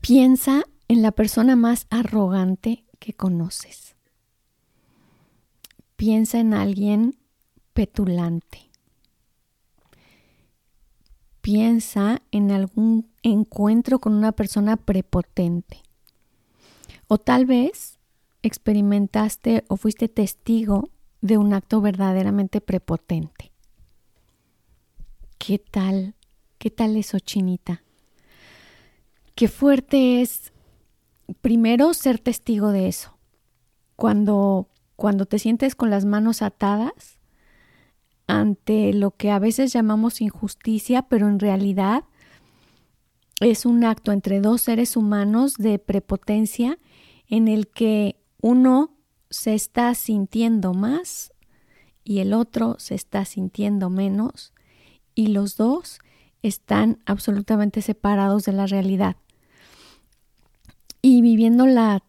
Piensa en la persona más arrogante que conoces. Piensa en alguien petulante. Piensa en algún encuentro con una persona prepotente. O tal vez experimentaste o fuiste testigo de un acto verdaderamente prepotente. ¿Qué tal? ¿Qué tal eso, Chinita? Qué fuerte es primero ser testigo de eso. Cuando cuando te sientes con las manos atadas ante lo que a veces llamamos injusticia, pero en realidad es un acto entre dos seres humanos de prepotencia en el que uno se está sintiendo más y el otro se está sintiendo menos y los dos están absolutamente separados de la realidad y viviendo la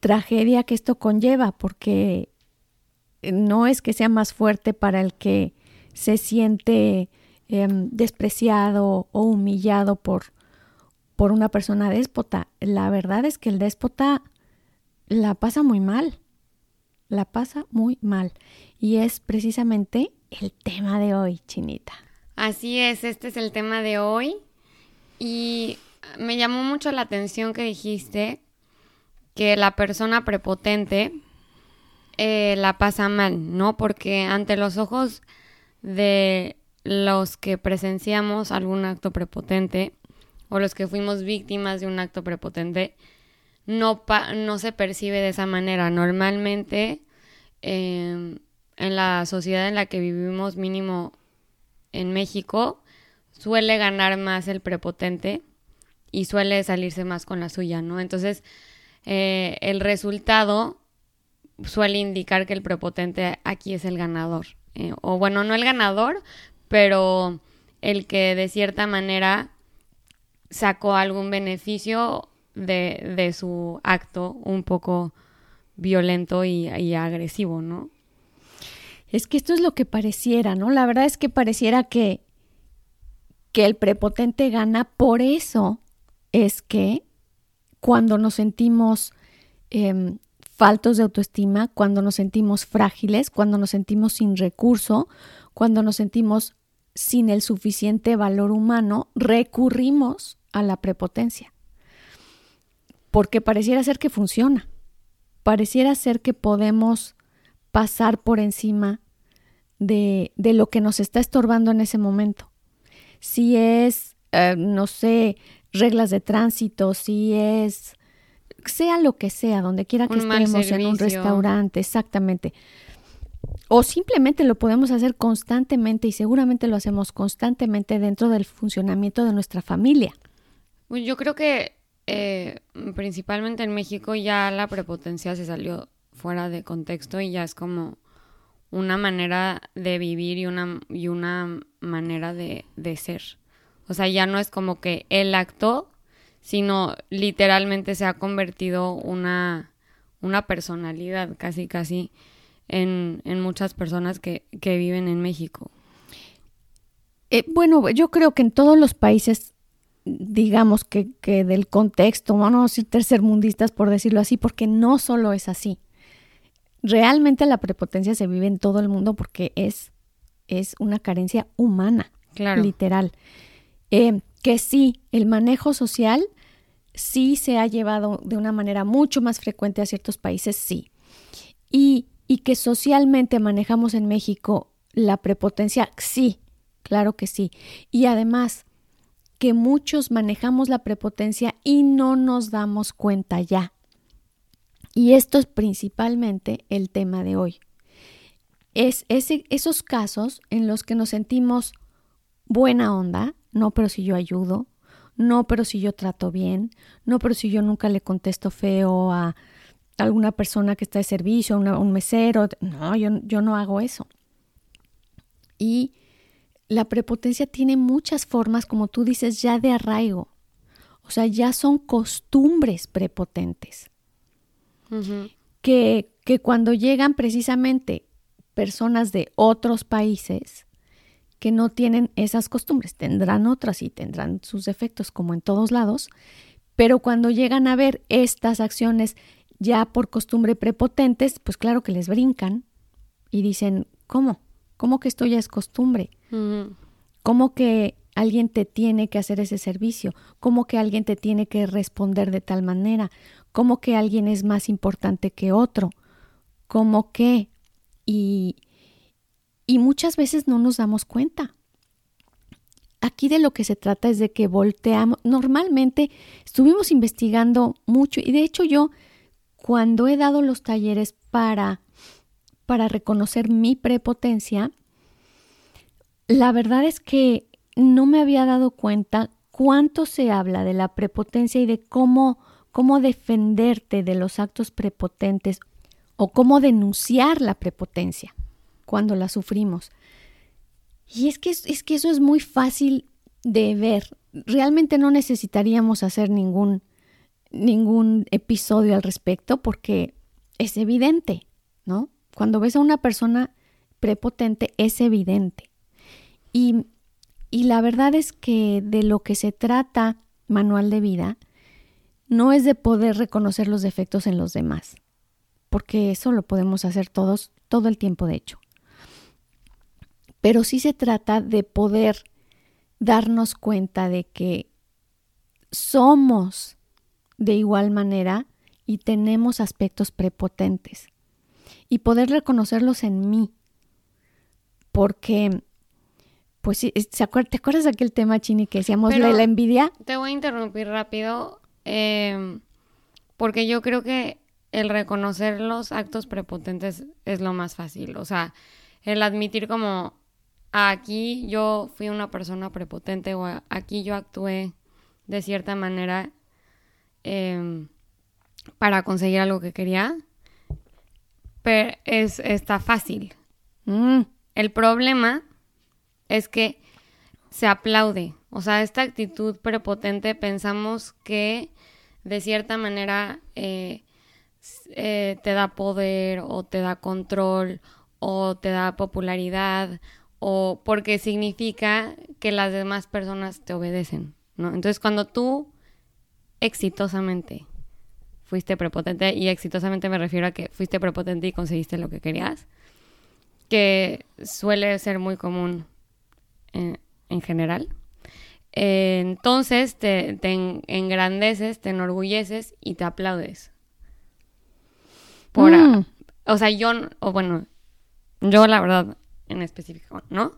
tragedia que esto conlleva, porque no es que sea más fuerte para el que se siente eh, despreciado o humillado por, por una persona déspota. La verdad es que el déspota la pasa muy mal, la pasa muy mal. Y es precisamente el tema de hoy, Chinita. Así es, este es el tema de hoy. Y me llamó mucho la atención que dijiste que la persona prepotente eh, la pasa mal, ¿no? Porque ante los ojos de los que presenciamos algún acto prepotente o los que fuimos víctimas de un acto prepotente, no, se percibe de esa manera. Normalmente, eh, en la sociedad en la que vivimos, mínimo en México, suele ganar más el prepotente y suele salirse más con la suya, ¿no? Entonces, eh, el resultado suele indicar que el prepotente aquí es el ganador. Eh, o bueno, no el ganador, pero el que de cierta manera sacó algún beneficio de, de su acto un poco violento y, y agresivo, ¿no? Es que esto es lo que pareciera, ¿no? La verdad es que pareciera que, que el prepotente gana. Por eso es que cuando nos sentimos eh, faltos de autoestima, cuando nos sentimos frágiles, cuando nos sentimos sin recurso, cuando nos sentimos sin el suficiente valor humano, recurrimos a la prepotencia. Porque pareciera ser que funciona. Pareciera ser que podemos pasar por encima de, de lo que nos está estorbando en ese momento. Si es, eh, no sé, reglas de tránsito, si es, sea lo que sea, donde quiera que Un estemos, en un restaurante, exactamente. O simplemente lo podemos hacer constantemente y seguramente lo hacemos constantemente dentro del funcionamiento de nuestra familia. Pues Yo creo que eh, principalmente en México ya la prepotencia se salió fuera de contexto y ya es como una manera de vivir y una, y una manera de, de ser. O sea, ya no es como que él actuó, sino literalmente se ha convertido una, una personalidad casi, casi en, en muchas personas que, que viven en México. Eh, bueno, yo creo que en todos los países, digamos que, que del contexto, vamos a decir tercermundistas por decirlo así, porque no solo es así. Realmente la prepotencia se vive en todo el mundo porque es, es una carencia humana, Claro. literal. Eh, que sí, el manejo social sí se ha llevado de una manera mucho más frecuente a ciertos países, sí. Y, y que socialmente manejamos en México la prepotencia, sí, claro que sí. Y además que muchos manejamos la prepotencia y no nos damos cuenta ya. Y esto es principalmente el tema de hoy. Es ese, esos casos en los que nos sentimos buena onda, no, pero si yo ayudo, no, pero si yo trato bien, no, pero si yo nunca le contesto feo a alguna persona que está de servicio, a un mesero, no, yo, yo no hago eso. Y la prepotencia tiene muchas formas, como tú dices, ya de arraigo. O sea, ya son costumbres prepotentes. que, que cuando llegan precisamente personas de otros países que no tienen esas costumbres, tendrán otras y tendrán sus defectos como en todos lados, pero cuando llegan a ver estas acciones ya por costumbre prepotentes, pues claro que les brincan y dicen, ¿cómo? ¿Cómo que esto ya es costumbre? ¿Cómo que alguien te tiene que hacer ese servicio? ¿Cómo que alguien te tiene que responder de tal manera? ¿Cómo que alguien es más importante que otro? ¿Cómo que? Y, y muchas veces no nos damos cuenta. Aquí de lo que se trata es de que volteamos. Normalmente estuvimos investigando mucho y de hecho yo cuando he dado los talleres para para reconocer mi prepotencia, la verdad es que no me había dado cuenta cuánto se habla de la prepotencia y de cómo, cómo defenderte de los actos prepotentes o cómo denunciar la prepotencia cuando la sufrimos. Y es que, es que eso es muy fácil de ver. Realmente no necesitaríamos hacer ningún, ningún episodio al respecto porque es evidente, ¿no? Cuando ves a una persona prepotente es evidente. Y, y la verdad es que de lo que se trata manual de vida no es de poder reconocer los defectos en los demás, porque eso lo podemos hacer todos todo el tiempo de hecho. Pero sí se trata de poder darnos cuenta de que somos de igual manera y tenemos aspectos prepotentes y poder reconocerlos en mí. Porque, pues, ¿te acuerdas de aquel tema, Chini, que decíamos la, la, envidia? Te voy a interrumpir rápido, em, porque yo creo que el reconocer los actos prepotentes es lo más fácil. O sea, el admitir como aquí yo fui una persona prepotente o aquí yo actué de cierta manera em, para conseguir algo que quería es, está fácil. Mm. El problema es que se aplaude. O sea, esta actitud prepotente pensamos que de cierta manera eh, eh, te da poder o te da control o te da popularidad o porque significa que las demás personas te obedecen, ¿no? Entonces cuando tú exitosamente fuiste prepotente y exitosamente me refiero a que fuiste prepotente y conseguiste lo que querías, que suele ser muy común en, general. entonces te, engrandeces, te enorgulleces y te aplaudes. Por, mm. O sea, yo, o bueno, yo la verdad en específico, ¿no?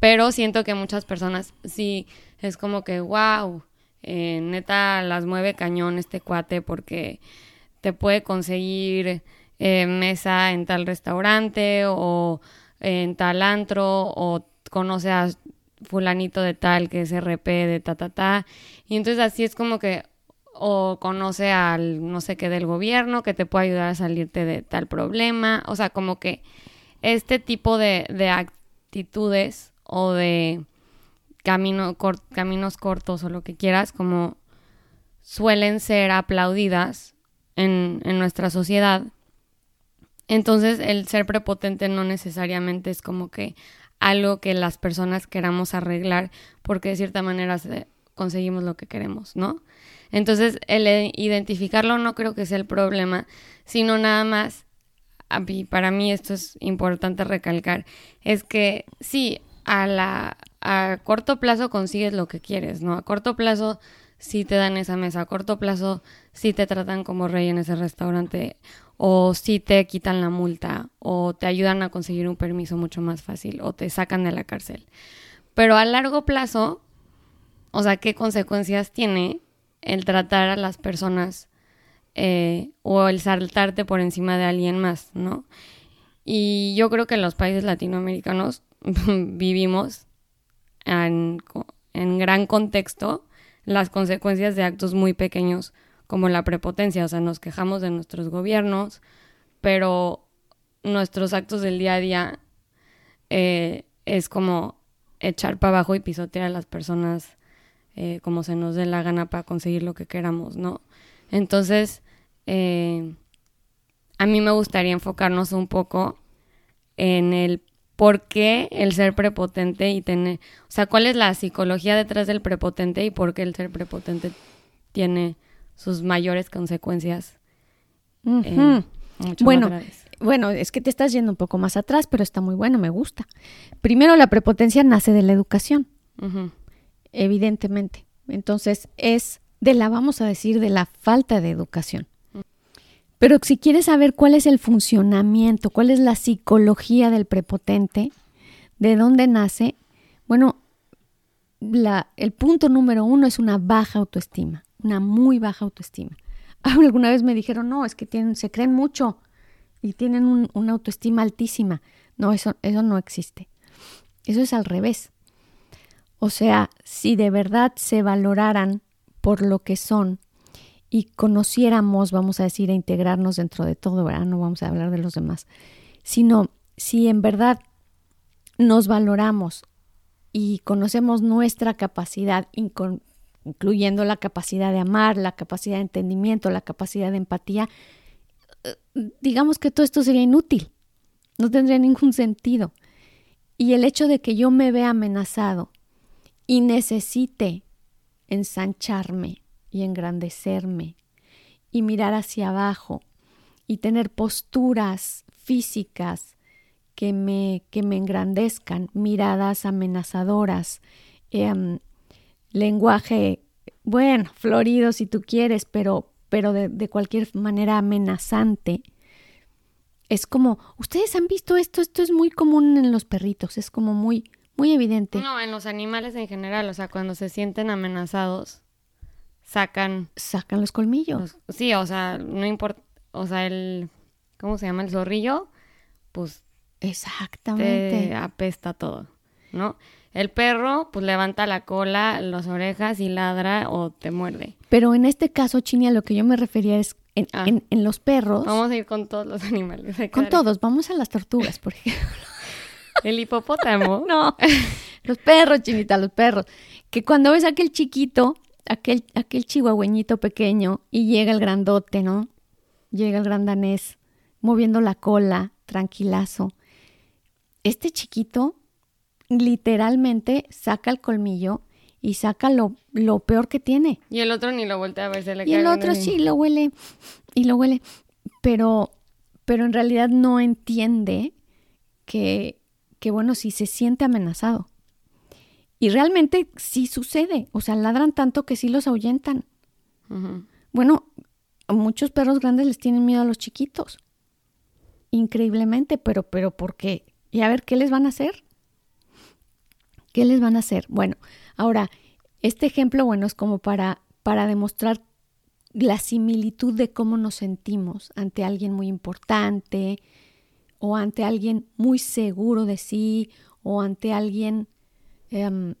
Pero siento que muchas personas sí es como que, wow, eh, neta las mueve cañón este cuate porque te puede conseguir eh, mesa en tal restaurante o en tal antro o conoce a fulanito de tal que es RP de ta ta ta y entonces así es como que o conoce al no sé qué del gobierno que te puede ayudar a salirte de tal problema o sea como que este tipo de, de actitudes o de camino, caminos cortos o lo que quieras, como suelen ser aplaudidas en, en nuestra sociedad. Entonces el ser prepotente no necesariamente es como que algo que las personas queramos arreglar porque de cierta manera conseguimos lo que queremos, ¿no? Entonces el identificarlo no creo que sea el problema, sino nada más, para mí esto es importante recalcar, es que sí, a la a corto plazo consigues lo que quieres, ¿no? A corto plazo sí te dan esa mesa, a corto plazo sí te tratan como rey en ese restaurante o sí te quitan la multa o te ayudan a conseguir un permiso mucho más fácil o te sacan de la cárcel. Pero a largo plazo, o sea, ¿qué consecuencias tiene el tratar a las personas eh, o el saltarte por encima de alguien más, ¿no? Y yo creo que los países latinoamericanos vivimos en, en gran contexto las consecuencias de actos muy pequeños como la prepotencia. O sea, nos quejamos de nuestros gobiernos, pero nuestros actos del día a día eh, es como echar para abajo y pisotear a las personas eh, como se nos dé la gana para conseguir lo que queramos, ¿no? Entonces, eh, a mí me gustaría enfocarnos un poco en el por qué el ser prepotente y tener, o sea, cuál es la psicología detrás del prepotente y por qué el ser prepotente tiene sus mayores consecuencias. bueno, bueno, es que te estás yendo un poco más atrás, pero está muy bueno, me gusta. Primero, la prepotencia nace de la educación, evidentemente. Entonces, es de la, vamos a decir, de la falta de educación. Pero si quieres saber cuál es el funcionamiento, cuál es la psicología del prepotente, de dónde nace, bueno, el punto número uno es una baja autoestima, una muy baja autoestima. Alguna vez me dijeron, no, es que tienen, se creen mucho y tienen una autoestima altísima. No, eso, eso no existe. Eso es al revés. O sea, si de verdad se valoraran por lo que son y conociéramos, vamos a decir, a integrarnos dentro de todo, ¿verdad? No vamos a hablar de los demás, sino si en verdad nos valoramos y conocemos nuestra capacidad, incluyendo la capacidad de amar, la capacidad de entendimiento, la capacidad de empatía, digamos que todo esto sería inútil, no tendría ningún sentido. Y el hecho de que yo me vea amenazado y necesite ensancharme y engrandecerme y mirar hacia abajo y tener posturas físicas que me, que me engrandezcan, miradas amenazadoras, em, lenguaje, bueno, florido si tú quieres, pero pero de, cualquier manera amenazante. Es como, ustedes han visto esto, esto es muy común en los perritos, es como muy, muy evidente. No, en los animales en general, o sea, cuando se sienten amenazados, sacan... Sacan los colmillos. sí, o sea, no importa, o sea, el, ¿cómo se llama? El zorrillo, pues... Exactamente. Te apesta todo, ¿no? El perro, pues levanta la cola, las orejas y ladra o te muerde. Pero en este caso, Chini, a lo que yo me refería es en, ah. los perros. Vamos a ir con todos los animales. Con todos, vamos a las tortugas, por ejemplo. El hipopótamo. no, los perros, Chinita, los perros. Que cuando ves a aquel chiquito, aquel, aquel chihuahueñito pequeño, y llega el grandote, ¿no? Llega el gran danés, moviendo la cola, tranquilazo. Este chiquito literalmente saca el colmillo y saca lo, lo, peor que tiene. Y el otro ni lo voltea a ver, se le Y el otro sí lo huele y lo huele, pero, pero en realidad no entiende que, que, bueno, si se siente amenazado. Y realmente sí sucede, o sea, ladran tanto que sí los ahuyentan. Bueno, muchos perros grandes les tienen miedo a los chiquitos. Increíblemente, pero, pero ¿por qué? Y a ver, ¿qué les van a hacer? ¿Qué les van a hacer? Bueno, ahora, este ejemplo, bueno, es como para, para demostrar la similitud de cómo nos sentimos ante alguien muy importante o ante alguien muy seguro de sí o ante alguien em,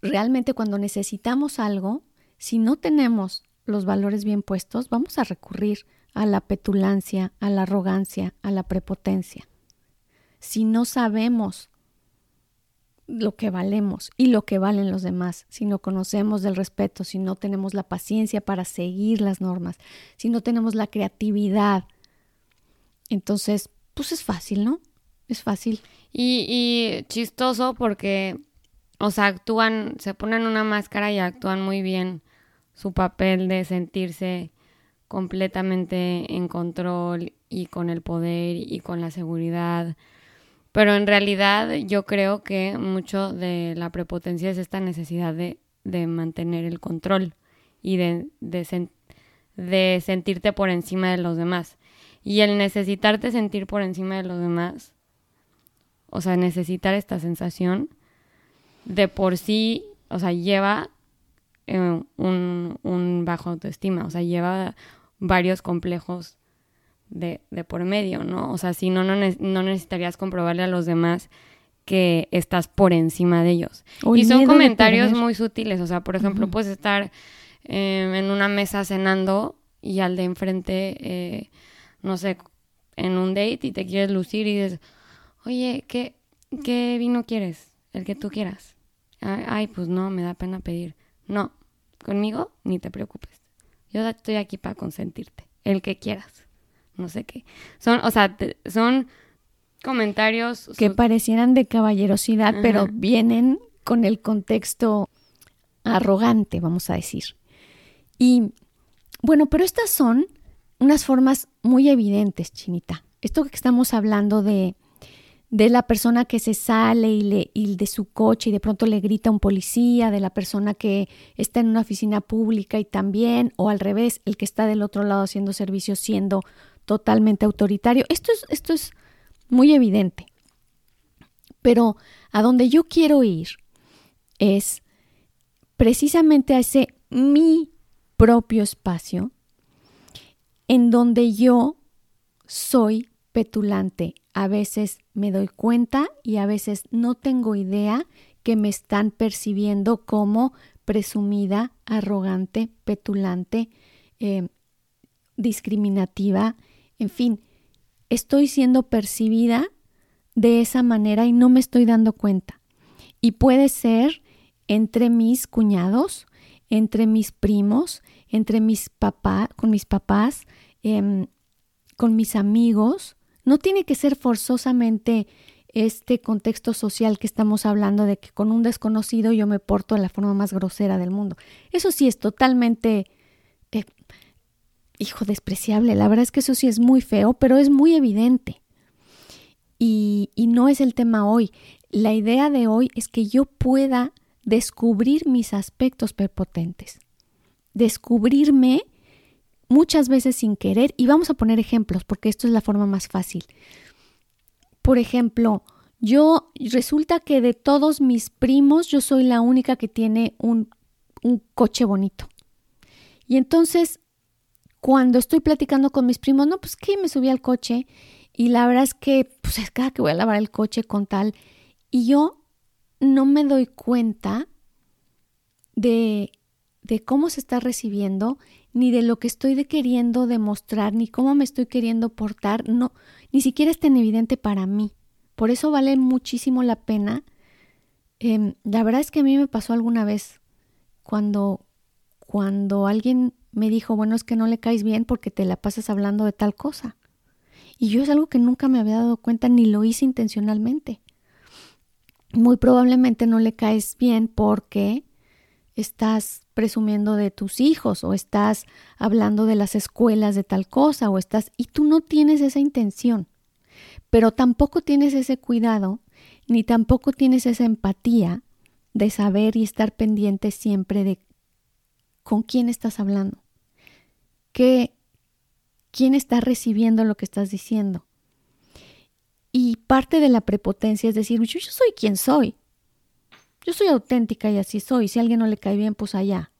realmente cuando necesitamos algo, si no tenemos los valores bien puestos, vamos a recurrir a la petulancia, a la arrogancia, a la prepotencia. Si no sabemos lo que valemos y lo que valen los demás, si no conocemos del respeto, si no tenemos la paciencia para seguir las normas, si no tenemos la creatividad. Entonces, pues es fácil, ¿no? Es fácil. Y, y chistoso porque, o sea, actúan, se ponen una máscara y actúan muy bien su papel de sentirse completamente en control y con el poder y con la seguridad pero en realidad yo creo que mucho de la prepotencia es esta necesidad de, mantener el control y de, de, sentirte por encima de los demás. Y el necesitarte sentir por encima de los demás, o sea, necesitar esta sensación, de por sí, o sea, lleva eh, un, un bajo autoestima, o sea, lleva varios complejos de, de por medio, ¿no? O sea, si no, no, necesitarías comprobarle a los demás que estás por encima de ellos. y son comentarios muy sutiles, o sea, por ejemplo, puedes estar em, en una mesa cenando y al de enfrente, eh, no sé, en un date y te quieres lucir y dices, oye, ¿qué, ¿qué vino quieres? El que tú quieras. Ay, pues no, me da pena pedir. No, conmigo ni te preocupes. Yo estoy aquí para consentirte, el que quieras. No sé qué. Son, o sea, son comentarios que parecieran de caballerosidad, pero vienen con el contexto arrogante, vamos a decir. Y bueno, pero estas son unas formas muy evidentes, Chinita. Esto que estamos hablando de, de la persona que se sale y, le, de su coche y de pronto le grita a un policía, de la persona que está en una oficina pública y también, o al revés, el que está del otro lado haciendo servicio siendo totalmente autoritario. Esto es, esto es muy evidente. Pero a donde yo quiero ir es precisamente a ese mi propio espacio en donde yo soy petulante. A veces me doy cuenta y a veces no tengo idea que me están percibiendo como presumida, arrogante, petulante, eh, discriminativa, en fin, estoy siendo percibida de esa manera y no me estoy dando cuenta. Y puede ser entre mis cuñados, entre mis primos, entre mis papás, con mis papás, em, con mis amigos. No tiene que ser forzosamente este contexto social que estamos hablando de que con un desconocido yo me porto de la forma más grosera del mundo. Eso sí es totalmente, eh, hijo, despreciable. La verdad es que eso sí es muy feo, pero es muy evidente. Y, y no es el tema hoy. La idea de hoy es que yo pueda descubrir mis aspectos prepotentes, descubrirme muchas veces sin querer y vamos a poner ejemplos porque esto es la forma más fácil. Por ejemplo, yo resulta que de todos mis primos yo soy la única que tiene un, un coche bonito. Y entonces, cuando estoy platicando con mis primos, no, pues que me subí al coche y la verdad es que, pues es cada que voy a lavar el coche con tal. Y yo no me doy cuenta de, de cómo se está recibiendo, ni de lo que estoy queriendo demostrar, ni cómo me estoy queriendo portar, no, ni siquiera es tan evidente para mí. Por eso vale muchísimo la pena. Em, la verdad es que a mí me pasó alguna vez cuando, cuando alguien me dijo, bueno, es que no le caes bien porque te la pasas hablando de tal cosa. Y yo es algo que nunca me había dado cuenta ni lo hice intencionalmente muy probablemente no le caes bien porque estás presumiendo de tus hijos o estás hablando de las escuelas de tal cosa o estás y tú no tienes esa intención, pero tampoco tienes ese cuidado ni tampoco tienes esa empatía de saber y estar pendiente siempre de con quién estás hablando, que quién está recibiendo lo que estás diciendo. Y parte de la prepotencia es decir, yo, soy quien soy. Yo soy auténtica y así soy. Si a alguien no le cae bien, pues allá.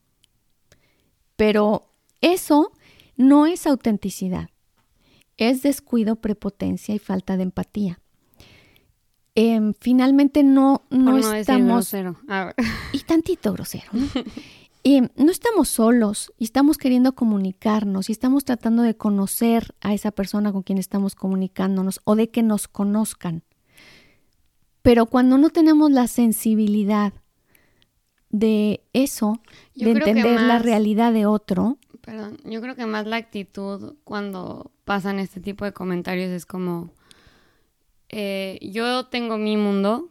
Pero eso no es autenticidad. Es descuido, prepotencia y falta de empatía. Em, finalmente no, no, estamos... Y tantito grosero. Y no estamos solos y estamos queriendo comunicarnos y estamos tratando de conocer a esa persona con quien estamos comunicándonos o de que nos conozcan. Pero cuando no tenemos la sensibilidad de eso, de entender la realidad de otro. Perdón, yo creo que más la actitud cuando pasan este tipo de comentarios es como, eh, yo tengo mi mundo,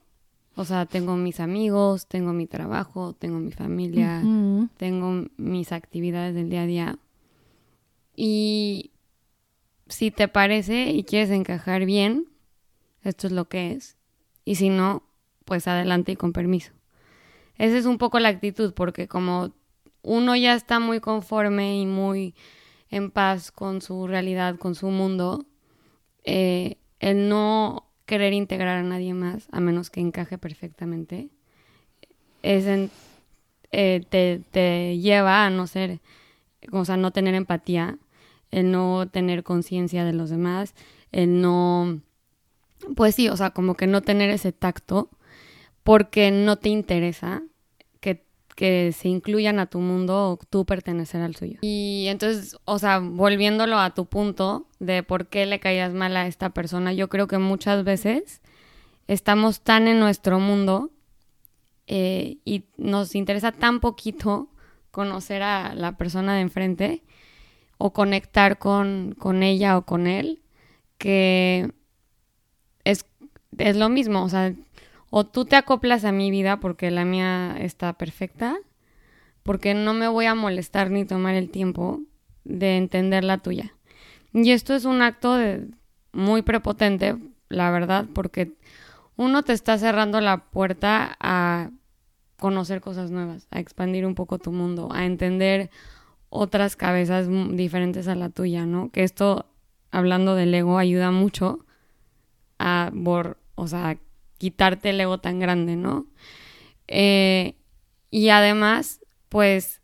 o sea, tengo mis amigos, tengo mi trabajo, tengo mi familia, tengo mis actividades del día a día. Y si te parece y quieres encajar bien, esto es lo que es. Y si no, pues adelante y con permiso. Esa es un poco la actitud, porque como uno ya está muy conforme y muy en paz con su realidad, con su mundo, eh, el no querer integrar a nadie más, a menos que encaje perfectamente, es eh, te, te, lleva a no ser, o sea, no tener empatía, el no tener conciencia de los demás, el no pues sí, o sea, como que no tener ese tacto porque no te interesa que, que se incluyan a tu mundo o tú pertenecer al suyo. Y entonces, o sea, volviéndolo a tu punto de por qué le caías mal a esta persona, yo creo que muchas veces estamos tan en nuestro mundo eh, y nos interesa tan poquito conocer a la persona de enfrente o conectar con, con ella o con él, que es, lo mismo, o sea, o tú te acoplas a mi vida porque la mía está perfecta, porque no me voy a molestar ni tomar el tiempo de entender la tuya. Y esto es un acto de, muy prepotente, la verdad, porque uno te está cerrando la puerta a conocer cosas nuevas, a expandir un poco tu mundo, a entender otras cabezas diferentes a la tuya, ¿no? Que esto, hablando del ego, ayuda mucho a, o sea, quitarte el ego tan grande, ¿no? Eh, y además, pues,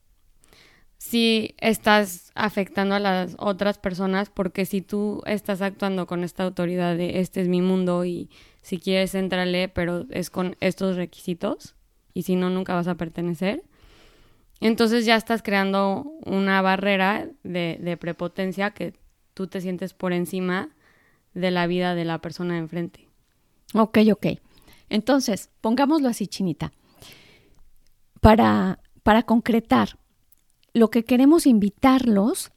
si estás afectando a las otras personas, porque si tú estás actuando con esta autoridad de este es mi mundo y si quieres entrarle, pero es con estos requisitos, y si no, nunca vas a pertenecer. Entonces ya estás creando una barrera de, de prepotencia que tú te sientes por encima de la vida de la persona de enfrente. Ok, ok. Entonces, pongámoslo así, Chinita. Para, para concretar, lo que queremos invitarlos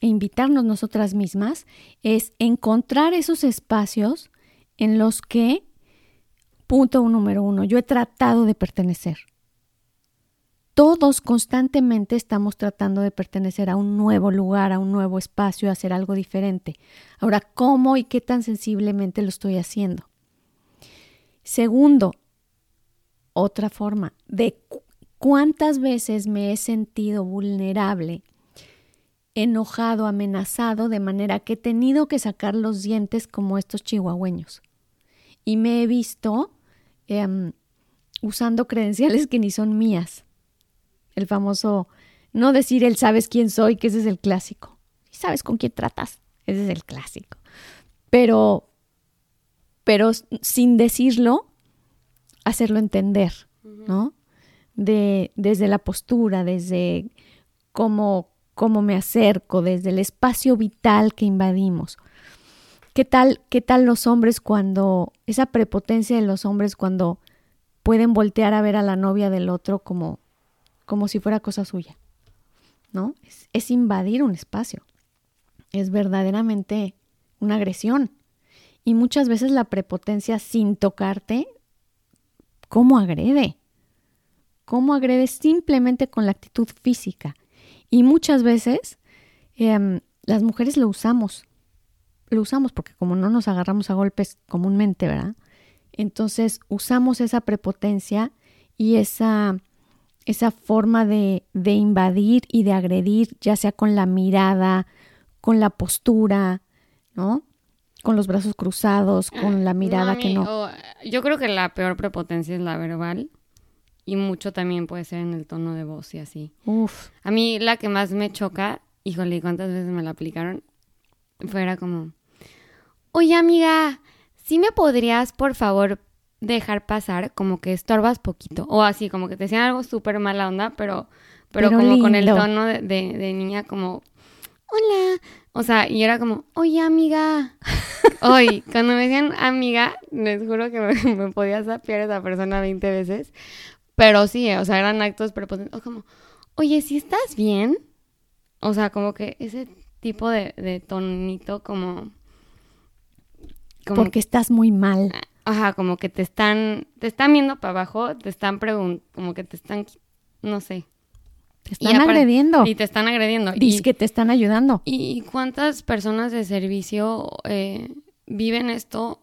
e invitarnos nosotras mismas es encontrar esos espacios en los que Punto número uno, yo he tratado de pertenecer. Todos constantemente estamos tratando de pertenecer a un nuevo lugar, a un nuevo espacio, a hacer algo diferente. Ahora, ¿cómo y qué tan sensiblemente lo estoy haciendo? Segundo, otra forma, de cuántas veces me he sentido vulnerable, enojado, amenazado, de manera que he tenido que sacar los dientes como estos chihuahueños. Y me he visto Em, usando credenciales que ni son mías. El famoso no decir el sabes quién soy, que ese es el clásico. Y sabes con quién tratas, ese es el clásico. Pero, pero sin decirlo, hacerlo entender, ¿no? De, desde la postura, desde cómo, cómo me acerco, desde el espacio vital que invadimos. ¿Qué tal, ¿Qué tal los hombres cuando, esa prepotencia de los hombres cuando pueden voltear a ver a la novia del otro como, como si fuera cosa suya? ¿No? Es, es invadir un espacio. Es verdaderamente una agresión. Y muchas veces la prepotencia sin tocarte, ¿cómo agrede? ¿Cómo agrede simplemente con la actitud física? Y muchas veces em, las mujeres lo usamos lo usamos porque como no nos agarramos a golpes comúnmente, ¿verdad? Entonces usamos esa prepotencia y esa, esa forma de, de invadir y de agredir, ya sea con la mirada, con la postura, ¿no? Con los brazos cruzados, con la mirada que no. yo creo que la peor prepotencia es la verbal y mucho también puede ser en el tono de voz y así. Uf. A mí la que más me choca, híjole, ¿cuántas veces me la aplicaron? Fuera como, oye amiga, ¿sí me podrías por favor dejar pasar? Como que estorbas poquito. O así, como que te decían algo súper mala onda, pero, pero, como con el tono de, de, niña como, hola. O sea, y era como, oye amiga. Hoy, cuando me decían amiga, les juro que me, podía sapear esa persona 20 veces. Pero sí, o sea, eran actos prepotentes. O como, oye, ¿sí estás bien? O sea, como que ese tipo de, de tonito como porque estás muy mal. Ajá, como que te están, te están viendo para abajo, te están preguntando, como que te están, no sé. Te están agrediendo. Y te están agrediendo. Dice que te están ayudando. ¿Y cuántas personas de servicio eh, viven esto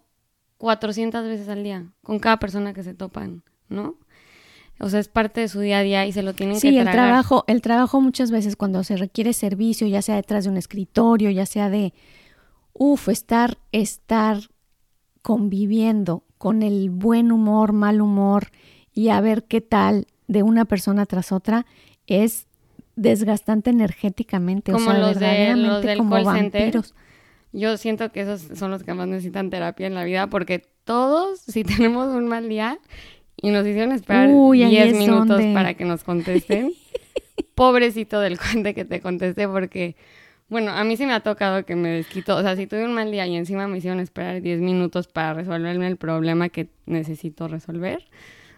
400 veces al día con cada persona que se topan, ¿no? O sea, es parte de su día a día y se lo tienen que tragar. Sí, el trabajo, el trabajo muchas veces cuando se requiere servicio, ya sea detrás de un escritorio, ya sea de, uff, estar, estar conviviendo con el buen humor, mal humor y a ver qué tal de una persona tras otra es desgastante energéticamente, como o sea, los, de, los del como call center. yo siento que esos son los que más necesitan terapia en la vida porque todos, si tenemos un mal día y nos hicieron esperar 10 minutos para que nos contesten, pobrecito del cuente que te conteste porque, bueno, a mí sí me ha tocado que me desquito, o sea, si tuve un mal día y encima me hicieron esperar 10 minutos para resolverme el problema que necesito resolver,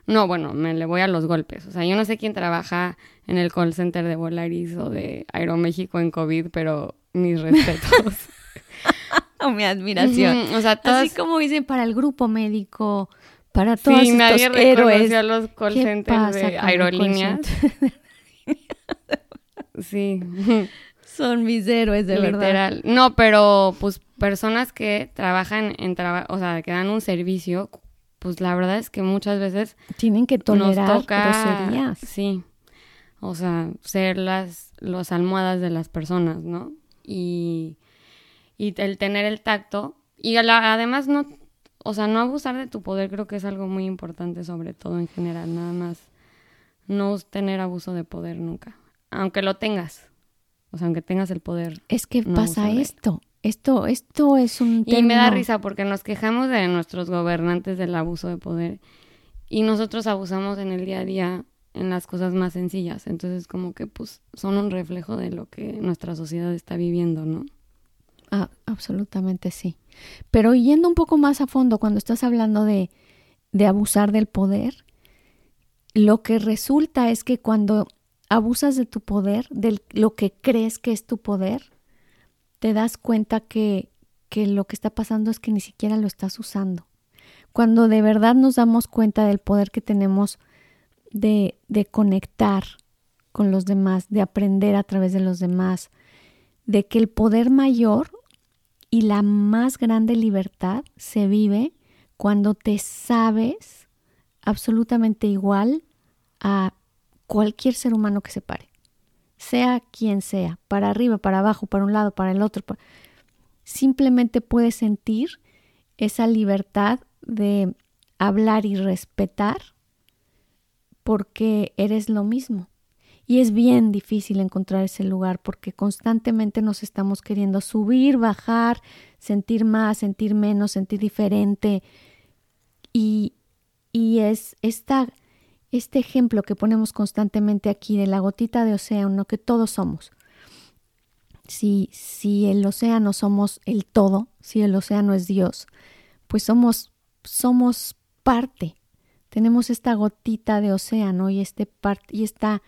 no, bueno, me le voy a los golpes. O sea, yo no sé quién trabaja en el call center de Volaris o de Aeroméxico en COVID, pero mis respetos. mi admiración. o sea, Así como dicen para el grupo médico, para todos sí, nadie héroes. a los call centers de aerolíneas. sí. Son mis héroes, de Literal. verdad. No, pero pues personas que trabajan en trabajo, o sea, que dan un servicio, pues la verdad es que muchas veces tienen que tolerar nos groserías. Sí. O sea, ser las, las almohadas de las personas, ¿no? Y y el tener el tacto y además no, o sea, no abusar de tu poder creo que es algo muy importante sobre todo en general, nada más no tener abuso de poder nunca, aunque lo tengas, o sea, aunque tengas el poder. Es que pasa esto, esto, esto es un Y me da risa porque nos quejamos de nuestros gobernantes del abuso de poder y nosotros abusamos en el día a día en las cosas más sencillas, entonces como que pues son un reflejo de lo que nuestra sociedad está viviendo, ¿no? Ah, absolutamente sí. Pero yendo un poco más a fondo, cuando estás hablando de, de abusar del poder, lo que resulta es que cuando abusas de tu poder, de lo que crees que es tu poder, te das cuenta que, que lo que está pasando es que ni siquiera lo estás usando. Cuando de verdad nos damos cuenta del poder que tenemos de, de conectar con los demás, de aprender a través de los demás, de que el poder mayor y la más grande libertad se vive cuando te sabes absolutamente igual a cualquier ser humano que se pare, sea quien sea, para arriba, para abajo, para un lado, para el otro. Simplemente puedes sentir esa libertad de hablar y respetar porque eres lo mismo. Y es bien difícil encontrar ese lugar porque constantemente nos estamos queriendo subir, bajar, sentir más, sentir menos, sentir diferente. Y, y es esta, este ejemplo que ponemos constantemente aquí de la gotita de océano que todos somos. Si, si el océano somos el todo, si el océano es Dios, pues somos, somos parte. Tenemos esta gotita de océano y, este y esta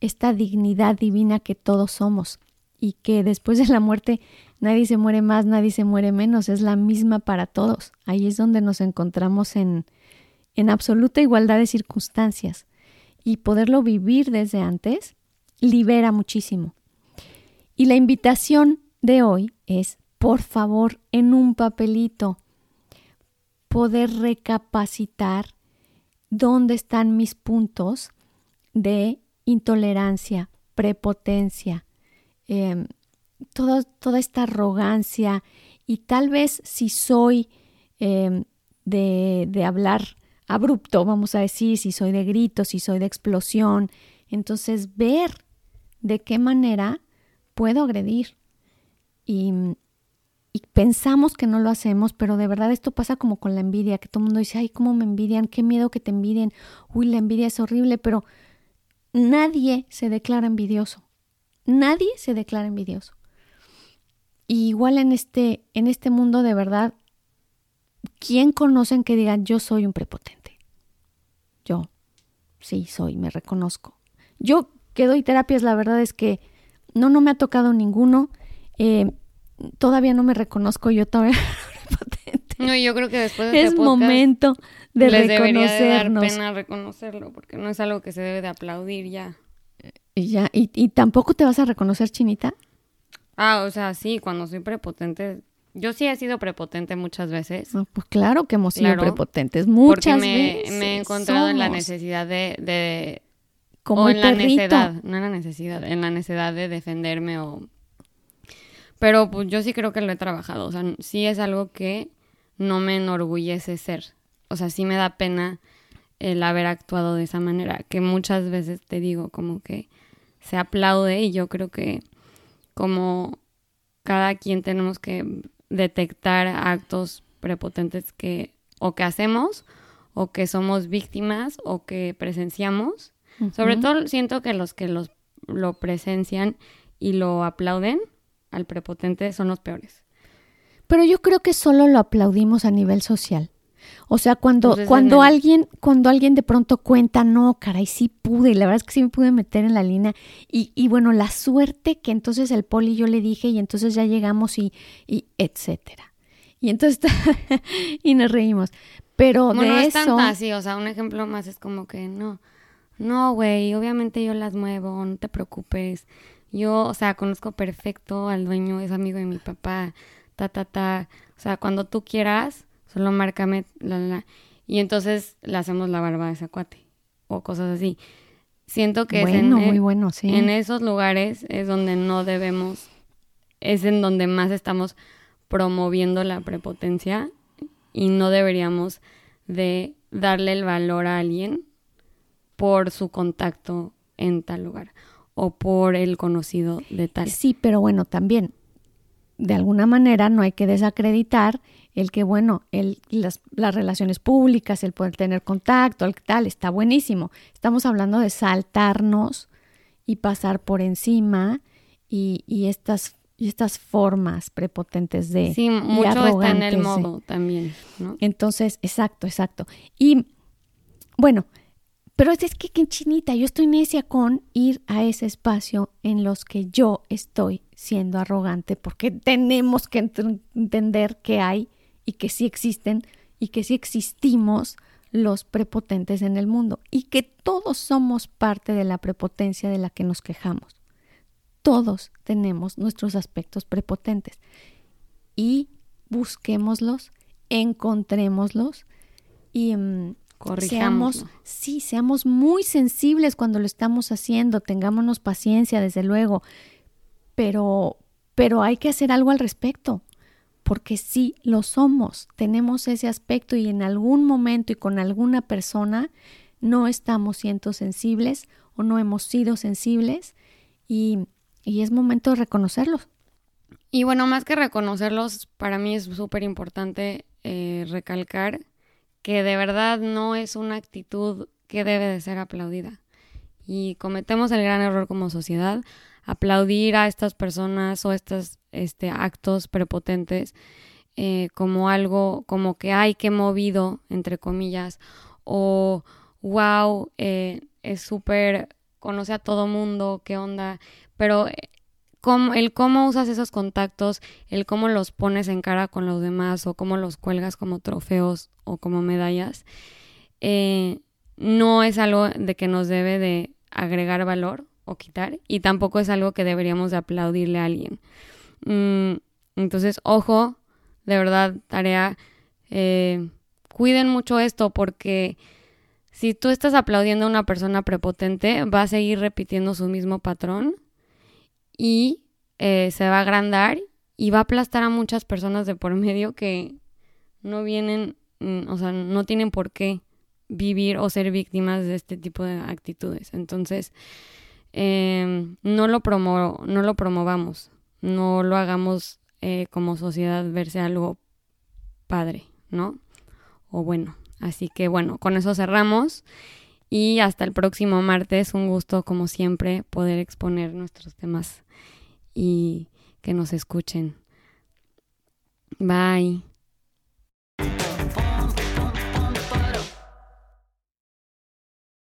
esta dignidad divina que todos somos y que después de la muerte nadie se muere más, nadie se muere menos, es la misma para todos. Ahí es donde nos encontramos en, en absoluta igualdad de circunstancias y poderlo vivir desde antes libera muchísimo. Y la invitación de hoy es, por favor, en un papelito, poder recapacitar dónde están mis puntos de intolerancia, prepotencia, em, toda esta arrogancia y tal vez si soy em, de, de hablar abrupto, vamos a decir, si soy de gritos, si soy de explosión, entonces ver de qué manera puedo agredir. Y, y, pensamos que no lo hacemos, pero de verdad esto pasa como con la envidia, que todo el mundo dice, ay, cómo me envidian, qué miedo que te envidien, uy, la envidia es horrible, pero nadie se declara envidioso. Nadie se declara envidioso. Y igual en este, en este mundo de verdad, ¿quién conocen que digan yo soy un prepotente? Sí, soy, me reconozco. Yo que doy terapias, la verdad es que no, no me ha tocado ninguno. Eh, todavía no me reconozco yo todavía prepotente. No, yo creo que después de Es este momento de les reconocernos. Debería dar pena reconocerlo, porque no es algo que se debe de aplaudir ya. Y ya, y, y tampoco te vas a reconocer, Chinita. Ah, o sea, sí, cuando soy prepotente, yo sí he sido prepotente muchas veces. pues claro que hemos sido prepotentes muchas porque me, veces. me he encontrado en la necesidad de, de como o en la necesidad, no en la necesidad, en la necesidad de defenderme o pero pues yo sí creo que lo he trabajado, o sea, sí es algo que no me enorgullece ser o sea, sí me da pena el haber actuado de esa manera, que muchas veces te digo como que se aplaude y yo creo que como cada quien tenemos que detectar actos prepotentes que o que hacemos o que somos víctimas o que presenciamos. Sobre todo siento que los que los, lo presencian y lo aplauden al prepotente son los peores. Pero yo creo que solo lo aplaudimos a nivel social. O sea, cuando, cuando alguien, cuando alguien de pronto cuenta, no, caray, sí pude, y la verdad es que sí me pude meter en la línea. Y, y bueno, la suerte que entonces el poli yo le dije, y entonces ya llegamos y, y etcétera. Y entonces, y nos reímos. Pero bueno, de es eso. Tanto así, o sea, un ejemplo más es como que no, no, güey, obviamente yo las muevo, no te preocupes. Yo, o sea, conozco perfecto al dueño, es amigo de mi papá, ta, ta, ta. O sea, cuando tú quieras, solo márcame, la, la. Y entonces le hacemos la barba a ese cuate o cosas así. Siento que es en, muy bueno, sí. en esos lugares es donde no debemos, es en donde más estamos promoviendo la prepotencia y no deberíamos de darle el valor a alguien por su contacto en tal lugar o por el conocido de tal. Sí, pero bueno, también de alguna manera no hay que desacreditar el que, bueno, el, las, las, relaciones públicas, el poder tener contacto, el tal, está buenísimo. Estamos hablando de saltarnos y pasar por encima y, y estas y estas formas prepotentes de sí mucho está en el modo también ¿no? entonces exacto exacto y bueno pero es que, que chinita yo estoy necia con ir a ese espacio en los que yo estoy siendo arrogante porque tenemos que entender que hay y que sí existen y que sí existimos los prepotentes en el mundo y que todos somos parte de la prepotencia de la que nos quejamos. Todos tenemos nuestros aspectos prepotentes y busquémoslos, encontrémoslos y um, seamos, sí, seamos muy sensibles cuando lo estamos haciendo, tengámonos paciencia, desde luego, pero, pero hay que hacer algo al respecto, porque sí lo somos, tenemos ese aspecto y en algún momento y con alguna persona no estamos siendo sensibles o no hemos sido sensibles y y es momento de reconocerlos. Y bueno, más que reconocerlos, para mí es súper importante eh, recalcar que de verdad no es una actitud que debe de ser aplaudida. Y cometemos el gran error como sociedad, aplaudir a estas personas o estos este, actos prepotentes eh, como algo, como que hay que movido, entre comillas, o wow, eh, es súper, conoce a todo mundo, qué onda, pero eh, el cómo usas esos contactos, el cómo los pones en cara con los demás o cómo los cuelgas como trofeos o como medallas, eh, no es algo de que nos debe de agregar valor o quitar y tampoco es algo que deberíamos de aplaudirle a alguien. Mm, entonces, ojo, de verdad, tarea, eh, cuiden mucho esto porque si tú estás aplaudiendo a una persona prepotente, va a seguir repitiendo su mismo patrón y eh, se va a agrandar y va a aplastar a muchas personas de por medio que no vienen, mm, o sea, no tienen por qué vivir o ser víctimas de este tipo de actitudes. Entonces, em, no, lo promo no lo promovamos, no lo hagamos eh, como sociedad verse algo padre, ¿no? O bueno, así que bueno, con eso cerramos. Y hasta el próximo martes, un gusto como siempre poder exponer nuestros temas y que nos escuchen. Bye.